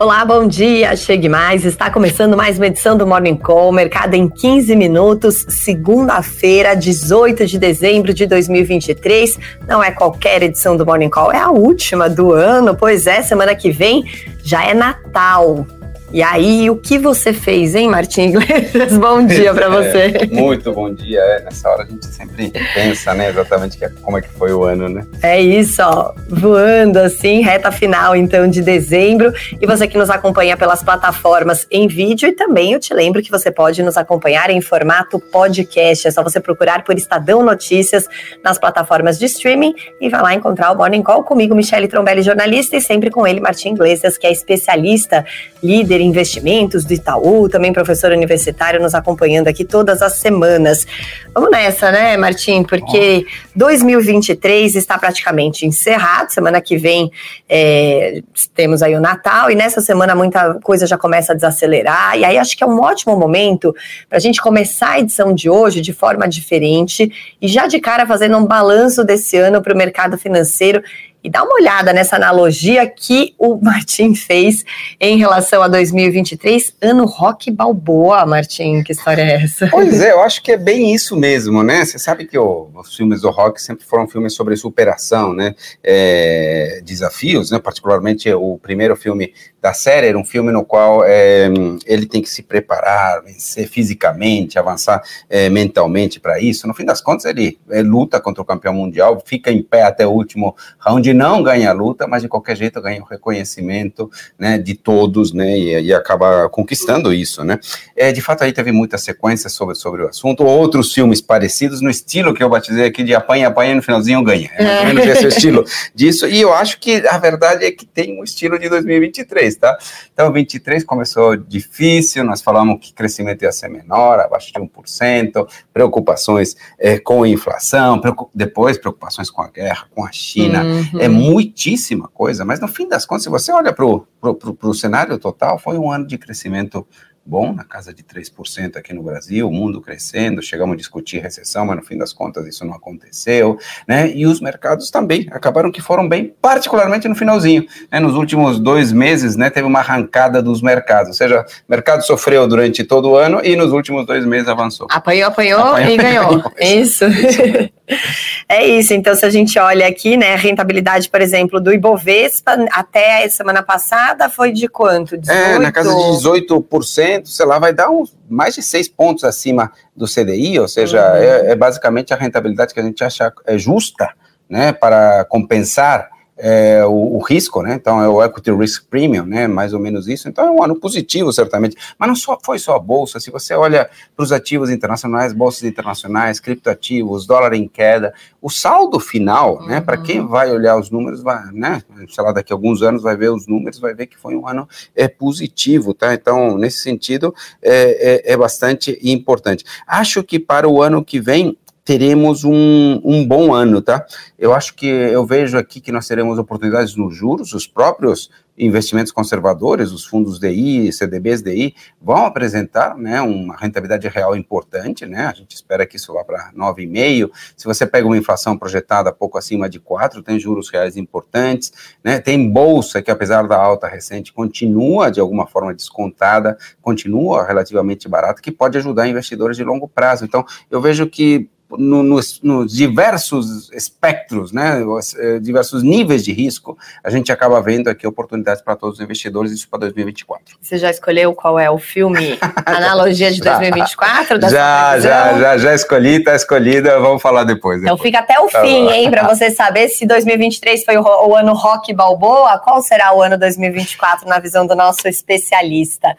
Olá, bom dia, chegue mais. Está começando mais uma edição do Morning Call, mercado em 15 minutos, segunda-feira, 18 de dezembro de 2023. Não é qualquer edição do Morning Call, é a última do ano, pois é, semana que vem já é Natal. E aí, o que você fez, hein, Martim Iglesias? Bom dia para você. É, muito bom dia. É, nessa hora a gente sempre pensa, né, exatamente que, é, como é que foi o ano, né? É isso, ó, voando assim, reta final então de dezembro. E você que nos acompanha pelas plataformas em vídeo e também eu te lembro que você pode nos acompanhar em formato podcast. É só você procurar por Estadão Notícias nas plataformas de streaming e vai lá encontrar o Morning Call comigo, Michele Trombelli, jornalista, e sempre com ele, Martim Iglesias, que é especialista, líder Investimentos do Itaú, também professor universitário, nos acompanhando aqui todas as semanas. Vamos nessa, né, Martim? Porque 2023 está praticamente encerrado. Semana que vem é, temos aí o Natal e nessa semana muita coisa já começa a desacelerar. E aí acho que é um ótimo momento para a gente começar a edição de hoje de forma diferente e já de cara fazendo um balanço desse ano para o mercado financeiro e dá uma olhada nessa analogia que o Martim fez em relação a 2023, ano rock balboa, Martim, que história é essa? Pois é, eu acho que é bem isso mesmo, né? Você sabe que os filmes do rock sempre foram filmes sobre superação, né? É, desafios, né? Particularmente o primeiro filme da série era um filme no qual é, ele tem que se preparar, vencer fisicamente, avançar é, mentalmente para isso. No fim das contas, ele, ele luta contra o campeão mundial, fica em pé até o último round não ganha a luta, mas de qualquer jeito ganha o reconhecimento né, de todos, né, e, e acaba conquistando isso, né. É, de fato, aí teve muita sequência sobre, sobre o assunto, outros filmes parecidos, no estilo que eu batizei aqui de apanha, apanha, no finalzinho ganha. É mais ou menos esse o estilo disso, e eu acho que a verdade é que tem um estilo de 2023, tá? Então, 23 começou difícil, nós falamos que crescimento ia ser menor, abaixo de 1%, preocupações é, com a inflação, preocup depois preocupações com a guerra, com a China, uhum é muitíssima coisa, mas no fim das contas, se você olha para o cenário total, foi um ano de crescimento bom, na casa de 3% aqui no Brasil, o mundo crescendo, chegamos a discutir recessão, mas no fim das contas isso não aconteceu, né? E os mercados também acabaram que foram bem, particularmente no finalzinho, né? Nos últimos dois meses, né, teve uma arrancada dos mercados, ou seja, o mercado sofreu durante todo o ano e nos últimos dois meses avançou. Apanhou, apanhou, apanhou e ganhou. isso. isso. é isso. Então, se a gente olha aqui, né, a rentabilidade, por exemplo, do Ibovespa até a semana passada foi de quanto? 18? É, na casa de 18% sei lá, vai dar uns, mais de seis pontos acima do CDI, ou seja, uhum. é, é, basicamente a rentabilidade que a gente acha é justa, né, para compensar é, o, o, risco, né? Então é o equity risk premium, né? Mais ou menos isso. Então é um ano positivo, certamente. Mas não só foi só a bolsa. Se você olha para os ativos internacionais, bolsas internacionais, criptoativos, dólar em queda, o saldo final, né? Para quem uhum. vai olhar os números, vai, né? Sei lá, daqui a alguns anos vai ver os números, vai ver que foi um ano é positivo, tá? Então nesse sentido é, é, é bastante importante. Acho que para o ano que vem teremos um, um bom ano, tá? Eu acho que eu vejo aqui que nós teremos oportunidades nos juros, os próprios investimentos conservadores, os fundos DI, CDBs DI, vão apresentar né, uma rentabilidade real importante, né? A gente espera que isso vá para 9,5. Se você pega uma inflação projetada pouco acima de 4, tem juros reais importantes, né? Tem bolsa que, apesar da alta recente, continua de alguma forma descontada, continua relativamente barata, que pode ajudar investidores de longo prazo. Então, eu vejo que no, nos, nos, diversos espectros, né, os, eh, diversos níveis de risco, a gente acaba vendo aqui oportunidades para todos os investidores, isso para 2024. Você já escolheu qual é o filme Analogia de 2024? já, já, já, já escolhi, está escolhida, vamos falar depois. Então fica até o tá fim, hein, para você saber se 2023 foi o, o ano rock balboa, qual será o ano 2024 na visão do nosso especialista.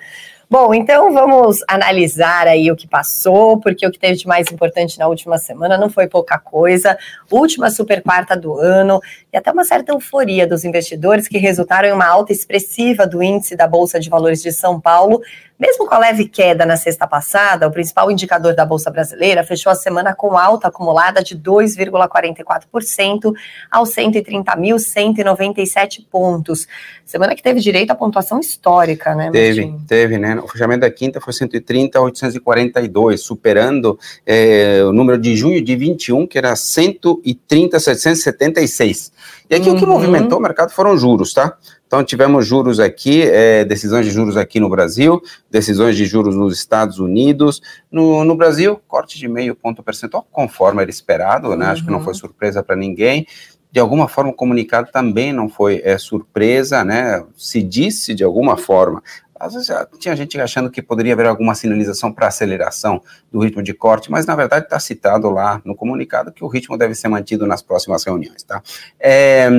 Bom, então vamos analisar aí o que passou, porque o que teve de mais importante na última semana não foi pouca coisa. Última super quarta do ano e até uma certa euforia dos investidores que resultaram em uma alta expressiva do índice da Bolsa de Valores de São Paulo, Mesmo com a leve queda na sexta passada, o principal indicador da Bolsa Brasileira fechou a semana com alta acumulada de 2,44% aos 130.197 pontos. Semana que teve direito à pontuação histórica, né? Teve, Martim? teve, né? O fechamento da quinta foi 130,842, superando é, o número de junho de 21, que era 130,776. E aqui uhum. o que uhum. movimentou o mercado foram juros, tá? Então, tivemos juros aqui, é, decisões de juros aqui no Brasil, decisões de juros nos Estados Unidos. No, no Brasil, corte de meio ponto percentual, conforme era esperado, né? Uhum. Acho que não foi uhum. surpresa para ninguém. De alguma forma, o comunicado também não foi é, surpresa, né? Se disse de alguma forma às vezes tinha gente achando que poderia haver alguma sinalização para aceleração do ritmo de corte, mas na verdade está citado lá no comunicado que o ritmo deve ser mantido nas próximas reuniões, tá? É,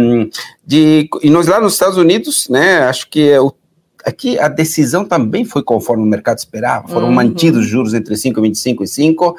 de, e nós lá nos Estados Unidos, né, acho que o aqui a decisão também foi conforme o mercado esperava, foram uhum. mantidos juros entre 5,25 e 5,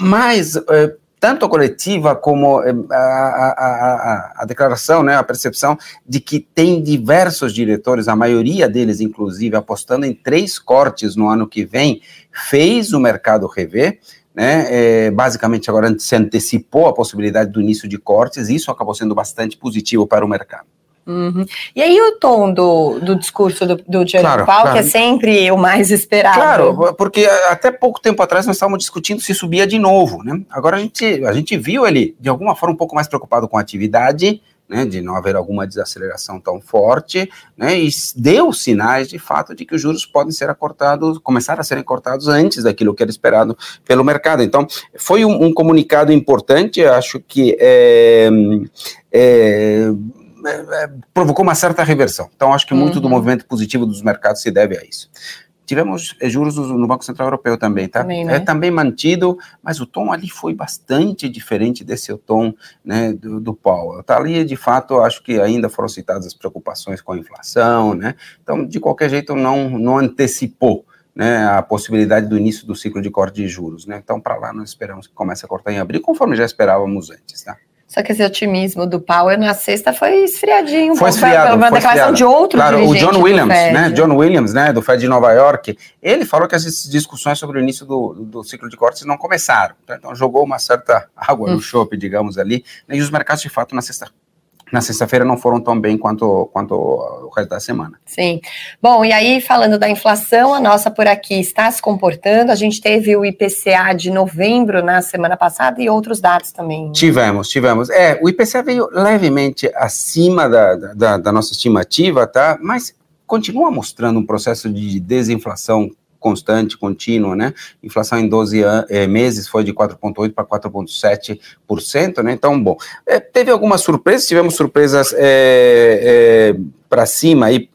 mas é, tanto a coletiva como eh, a, a, a, a, declaração, né, a percepção de que tem diversos diretores, a maioria deles, inclusive, apostando em três cortes no ano que vem, fez o mercado rever. Né, é, basicamente, agora se antecipou a possibilidade do início de cortes, e isso acabou sendo bastante positivo para o mercado. Uhum. E aí o tom do, do discurso do, do Jerome claro, claro. que é sempre o mais esperado. Claro, porque até pouco tempo atrás nós estávamos discutindo se subia de novo, né? Agora a gente, a gente viu ele, de alguma forma, um pouco mais preocupado com a atividade, né, de não haver alguma desaceleração tão forte, né, e deu sinais de fato de que os juros podem ser cortados, começar a serem cortados antes daquilo que era esperado pelo mercado. Então, foi um, um comunicado importante, acho que é, é é, é, provocou uma certa reversão. Então, acho que muito uhum. do movimento positivo dos mercados se deve a isso. Tivemos é, juros no Banco Central Europeu também, tá? Também, né? É também mantido, mas o tom ali foi bastante diferente desse tom né, do, do Powell. Tá ali, de fato, acho que ainda foram citadas as preocupações com a inflação, né? Então, de qualquer jeito, não, não antecipou né, a possibilidade do início do ciclo de corte de juros, né? Então, para lá, nós esperamos que comece a cortar em abril, conforme já esperávamos antes, tá? Só que esse otimismo do Powell na sexta foi esfriadinho. Foi esfriado. Uma declaração de outro claro, o John Williams, né? John Williams, né, do Fed de Nova York, ele falou que as discussões sobre o início do, do ciclo de cortes não começaram. Então jogou uma certa água hum. no chope, digamos ali. E os mercados, de fato, na sexta na sexta-feira não foram tão bem quanto, quanto o resto da semana. Sim. Bom, e aí falando da inflação, a nossa por aqui está se comportando. A gente teve o IPCA de novembro na semana passada e outros dados também. Tivemos, tivemos. É, o IPCA veio levemente acima da, da, da nossa estimativa, tá? Mas continua mostrando um processo de desinflação constante, contínua, né? Inflação em 12 é, meses foi de 4,8% para 4,7%, né? Então, bom, é, teve algumas surpresas, tivemos surpresas é, para cima aí,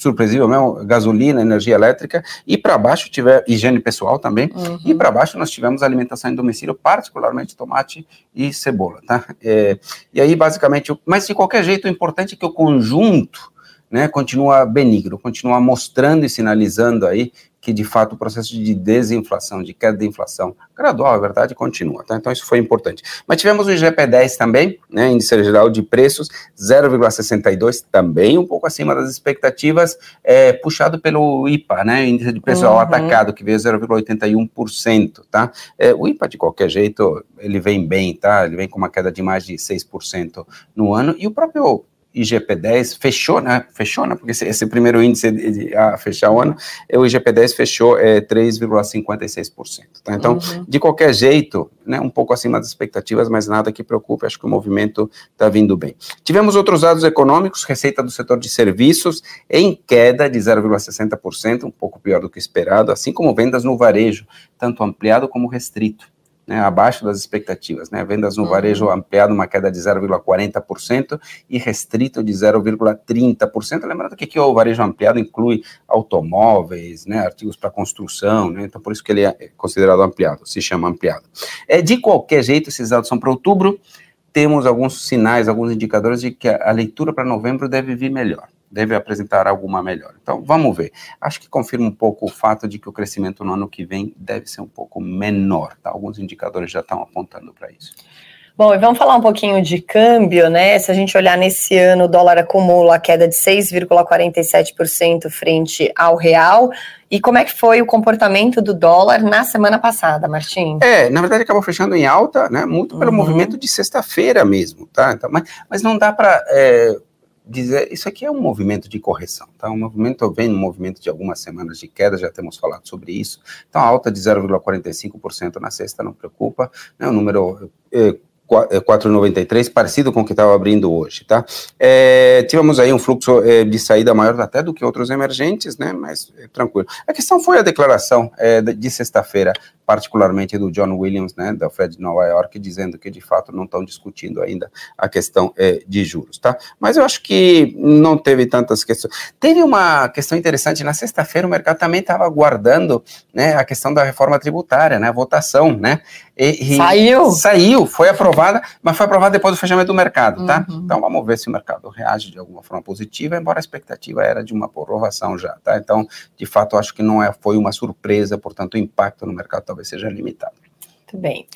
surpresivo mesmo, gasolina, energia elétrica, e para baixo tiver higiene pessoal também, uhum. e para baixo nós tivemos alimentação em domicílio, particularmente tomate e cebola, tá? É, e aí, basicamente, mas de qualquer jeito, o importante é que o conjunto né, continua benigno, continua mostrando e sinalizando aí que de fato o processo de desinflação, de queda da inflação gradual, é verdade, continua. Tá? Então isso foi importante. Mas tivemos o IGP-10 também, né, índice geral de preços, 0,62, também um pouco acima das expectativas, é, puxado pelo IPA, né, índice de preço uhum. ao atacado, que veio 0,81%, tá? É, o IPA, de qualquer jeito, ele vem bem, tá? Ele vem com uma queda de mais de 6% no ano, e o próprio IGP-10 fechou, né? Fechou, né? Porque esse, esse primeiro índice de, de, a fechar o ano, é, o IGP-10 fechou é, 3,56%. Tá? Então, uhum. de qualquer jeito, né, um pouco acima das expectativas, mas nada que preocupe, acho que o movimento está vindo bem. Tivemos outros dados econômicos, receita do setor de serviços em queda de 0,60%, um pouco pior do que esperado, assim como vendas no varejo, tanto ampliado como restrito né, abaixo das expectativas. Né, vendas no uhum. varejo ampliado, uma queda de 0,40% e restrito de 0,30%. Lembrando que aqui o varejo ampliado inclui automóveis, né, artigos para construção, né, então por isso que ele é considerado ampliado, se chama ampliado. É, de qualquer jeito, esses dados são para outubro, temos alguns sinais, alguns indicadores de que a leitura para novembro deve vir melhor deve apresentar alguma melhora. Então, vamos ver. Acho que confirma um pouco o fato de que o crescimento no ano que vem deve ser um pouco menor. Tá? Alguns indicadores já estão apontando para isso. Bom, e vamos falar um pouquinho de câmbio, né? Se a gente olhar nesse ano, o dólar acumula a queda de 6,47% frente ao real. E como é que foi o comportamento do dólar na semana passada, Martim? É, na verdade acabou fechando em alta, né? Muito pelo uhum. movimento de sexta-feira mesmo, tá? Então, mas, mas não dá para é, dizer, isso aqui é um movimento de correção, tá? Um movimento vem um movimento de algumas semanas de queda, já temos falado sobre isso. Então, a alta de 0,45% na sexta não preocupa, né? O número é, 4,93, é, parecido com o que estava abrindo hoje, tá? É, tivemos aí um fluxo é, de saída maior até do que outros emergentes, né? Mas é, tranquilo. A questão foi a declaração de sexta-feira particularmente do John Williams, né, da Fed de Nova York, dizendo que de fato não estão discutindo ainda a questão é, de juros, tá? Mas eu acho que não teve tantas questões. Teve uma questão interessante, na sexta-feira o mercado também estava aguardando, né, a questão da reforma tributária, né, a votação, né? E, e saiu? Saiu, foi aprovada, mas foi aprovada depois do fechamento do mercado, tá? Uhum. Então vamos ver se o mercado reage de alguma forma positiva, embora a expectativa era de uma aprovação já, tá? Então, de fato, acho que não é, foi uma surpresa, portanto, o impacto no mercado talvez talvez seja limitado. Muito bem.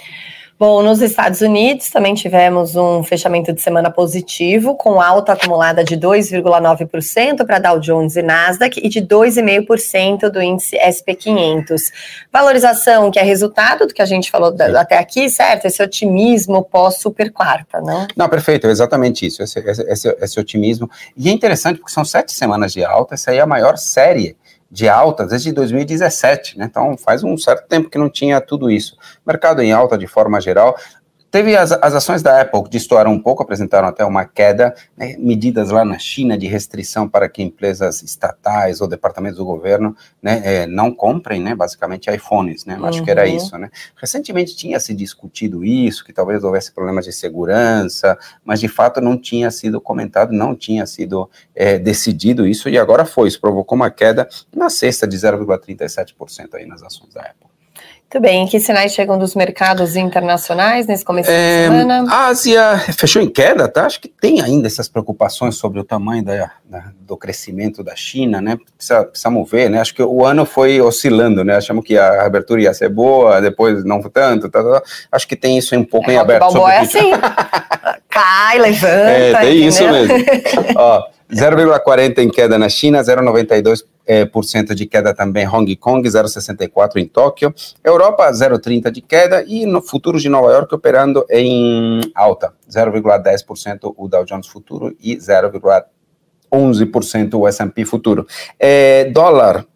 Bom, nos Estados Unidos também tivemos um fechamento de semana positivo, com alta acumulada de 2,9% para Dow Jones e Nasdaq e de 2,5% do índice SP500. Valorização que é resultado do que a gente falou até aqui, certo? Esse otimismo pós-super quarta, não? Não, perfeito, exatamente isso, esse, esse, esse otimismo. E é interessante porque são sete semanas de alta, essa aí é a maior série de alta desde 2017, né? Então faz um certo tempo que não tinha tudo isso. Mercado em alta de forma geral. Teve as, as ações da Apple que destoaram um pouco, apresentaram até uma queda, né, medidas lá na China de restrição para que empresas estatais ou departamentos do governo né, é, não comprem, né, basicamente, iPhones, né, uhum. acho que era uhum. isso, né. Recentemente tinha se discutido isso, que talvez houvesse problemas de segurança, mas de fato não tinha sido comentado, não tinha sido é, decidido isso, e agora foi, isso provocou uma queda na sexta de 0,37% aí nas ações da Apple. Muito bem, que sinais chegam dos mercados internacionais nesse começo é, de semana? A Ásia fechou em queda, tá? Acho que tem ainda essas preocupações sobre o tamanho da, da, do crescimento da China, né? Precisa, precisamos ver, né? Acho que o ano foi oscilando, né? Achamos que a abertura ia ser boa, depois não tanto, tá, tá. acho que tem isso um pouco é, em aberto. O é assim, cai, levanta. É, tem entendeu? isso mesmo. Ó, 0,40 em queda na China, 0,92 é, por cento de queda também Hong Kong, 0,64 em Tóquio, Europa 0,30 de queda e no futuros de Nova York operando em alta, 0,10% o Dow Jones futuro e 0,11% o S&P futuro. É, dólar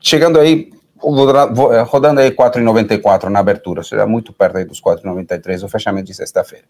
chegando aí rodando aí 4,94 na abertura, seja muito perto aí dos 4,93 o fechamento de sexta-feira.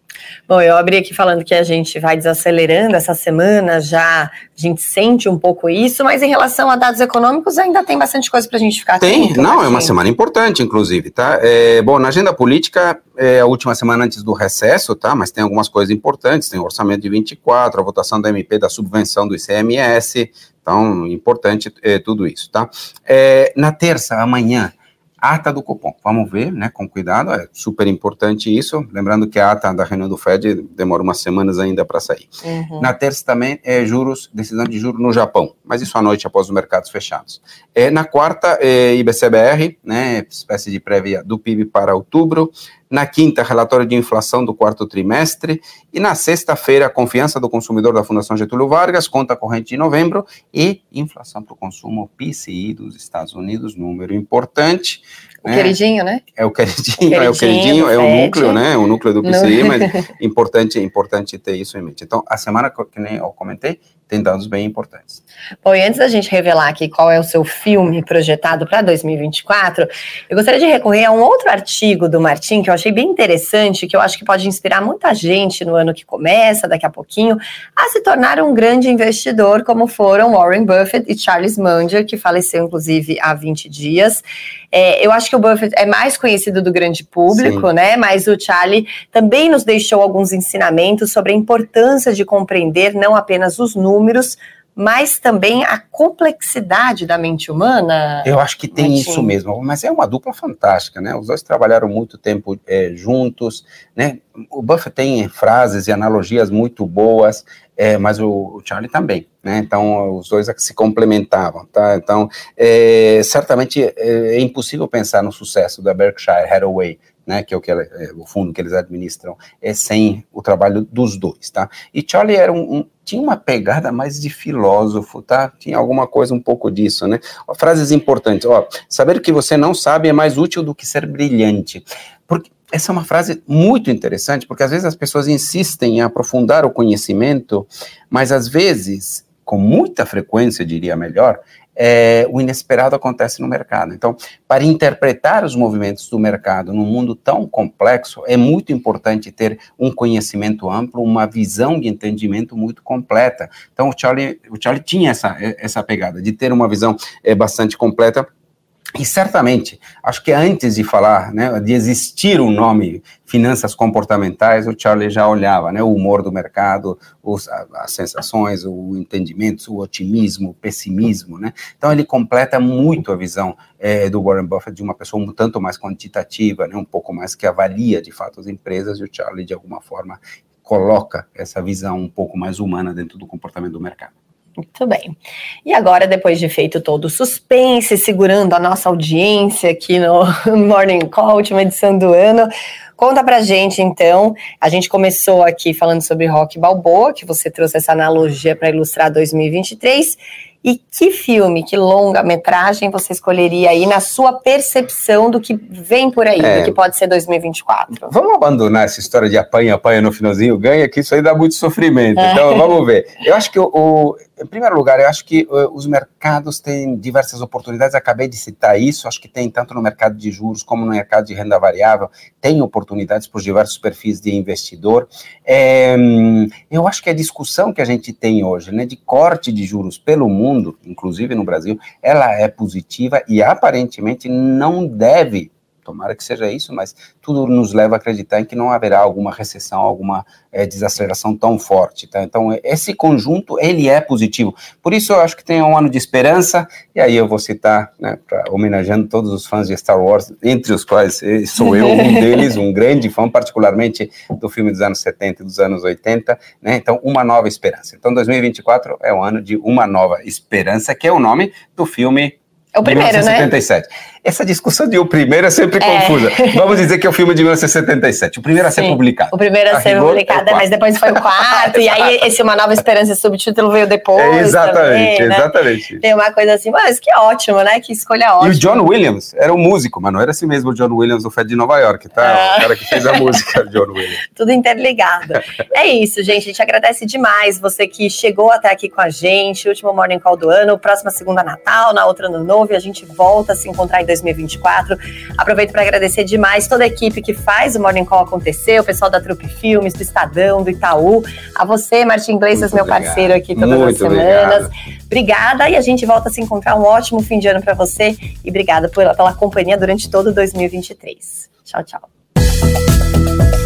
Bom, eu abri aqui falando que a gente vai desacelerando essa semana, já gente sente um pouco isso, mas em relação a dados econômicos ainda tem bastante coisa para a gente ficar Tem, atento, não, é uma semana importante, inclusive, tá? É, bom, na agenda política, é a última semana antes do recesso, tá? Mas tem algumas coisas importantes, tem o orçamento de 24, a votação da MP da subvenção do ICMS, então, importante é, tudo isso, tá? É, na terça, amanhã, ata do cupom. Vamos ver, né, com cuidado, é super importante isso. Lembrando que a ata da reunião do Fed demora umas semanas ainda para sair. Uhum. Na terça também é juros, decisão de juros no Japão, mas isso à noite após os mercados fechados. É, na quarta, é, IBCBR, né, espécie de prévia do PIB para outubro. Na quinta, relatório de inflação do quarto trimestre. E na sexta-feira, confiança do consumidor da Fundação Getúlio Vargas, conta corrente de novembro. E inflação para o consumo PCI dos Estados Unidos, número importante. O né? queridinho, né? É o queridinho, é o queridinho, é o núcleo, né? O núcleo do PCI, mas importante, importante ter isso em mente. Então, a semana que nem eu comentei, tem dados bem importantes. Bom, e antes da gente revelar aqui qual é o seu filme projetado para 2024, eu gostaria de recorrer a um outro artigo do Martim que eu achei bem interessante, que eu acho que pode inspirar muita gente no ano que começa, daqui a pouquinho, a se tornar um grande investidor, como foram Warren Buffett e Charles Munger, que faleceu inclusive há 20 dias. É, eu acho que o Buffett é mais conhecido do grande público, Sim. né? Mas o Charlie também nos deixou alguns ensinamentos sobre a importância de compreender não apenas os números, números, mas também a complexidade da mente humana. Eu acho que tem isso mesmo, mas é uma dupla fantástica, né? Os dois trabalharam muito tempo é, juntos, né? O Buffett tem frases e analogias muito boas, é, mas o, o, Charlie também, né? Então os dois se complementavam, tá? Então é, certamente é, é impossível pensar no sucesso da Berkshire Hathaway né, que é o, que ela, é, o fundo que eles administram, é sem o trabalho dos dois, tá? E Charlie era um, um, tinha uma pegada mais de filósofo, tá? Tinha alguma coisa um pouco disso, né? Frases importantes, ó, saber que você não sabe é mais útil do que ser brilhante. Porque essa é uma frase muito interessante, porque às vezes as pessoas insistem em aprofundar o conhecimento, mas às vezes, com muita frequência, diria melhor, é, o inesperado acontece no mercado. Então, para interpretar os movimentos do mercado num mundo tão complexo, é muito importante ter um conhecimento amplo, uma visão de entendimento muito completa. Então, o Charlie, o Charlie tinha essa, essa pegada de ter uma visão é, bastante completa e certamente, acho que antes de falar, né, de existir um nome finanças comportamentais, o Charlie já olhava, né, o humor do mercado, os, as sensações, o entendimento, o otimismo, o pessimismo, né. Então ele completa muito a visão é, do Warren Buffett de uma pessoa um tanto mais quantitativa, né, um pouco mais que avalia de fato as empresas e o Charlie de alguma forma coloca essa visão um pouco mais humana dentro do comportamento do mercado. Muito bem. E agora, depois de feito todo o suspense, segurando a nossa audiência aqui no Morning Call, última edição do ano, conta pra gente então. A gente começou aqui falando sobre rock balboa, que você trouxe essa analogia para ilustrar 2023. E que filme, que longa-metragem você escolheria aí na sua percepção do que vem por aí, é, do que pode ser 2024? Vamos abandonar essa história de apanha, apanha no finalzinho, ganha, que isso aí dá muito sofrimento. É. Então, vamos ver. Eu acho que o, o em primeiro lugar, eu acho que uh, os mercados têm diversas oportunidades. Acabei de citar isso. Acho que tem tanto no mercado de juros como no mercado de renda variável, tem oportunidades por diversos perfis de investidor. É, eu acho que a discussão que a gente tem hoje, né, de corte de juros pelo mundo, inclusive no Brasil, ela é positiva e aparentemente não deve tomara que seja isso, mas tudo nos leva a acreditar em que não haverá alguma recessão, alguma é, desaceleração tão forte, tá? Então, esse conjunto, ele é positivo. Por isso, eu acho que tem um ano de esperança, e aí eu vou citar, né, pra, homenageando todos os fãs de Star Wars, entre os quais eh, sou eu um deles, um grande fã, particularmente do filme dos anos 70 e dos anos 80, né? Então, Uma Nova Esperança. Então, 2024 é o ano de Uma Nova Esperança, que é o nome do filme é o primeiro, 1977. né? Essa discussão de o primeiro é sempre é. confusa. Vamos dizer que é o filme de 1977, o primeiro a ser Sim, publicado. O primeiro a, a ser publicado, é mas depois foi o quarto, e aí esse Uma Nova Esperança subtítulo veio depois. É exatamente, também, né? exatamente. Tem uma coisa assim, mas que ótimo, né? Que escolha ótima. E o John Williams era um músico, mas não era assim mesmo o John Williams, o Fed de Nova York, tá? Ah. O cara que fez a música, John Williams. Tudo interligado. é isso, gente. A gente agradece demais você que chegou até aqui com a gente. Último Morning Call do ano, próxima segunda Natal, na outra Ano Novo, e a gente volta a se encontrar em 2024. Aproveito para agradecer demais toda a equipe que faz o Morning Call acontecer, o pessoal da Trupe Filmes, do Estadão, do Itaú, a você, Martin Iglesias, meu obrigado. parceiro aqui todas Muito as semanas. Obrigado. Obrigada e a gente volta a se encontrar. Um ótimo fim de ano para você e obrigada pela, pela companhia durante todo 2023. Tchau, tchau.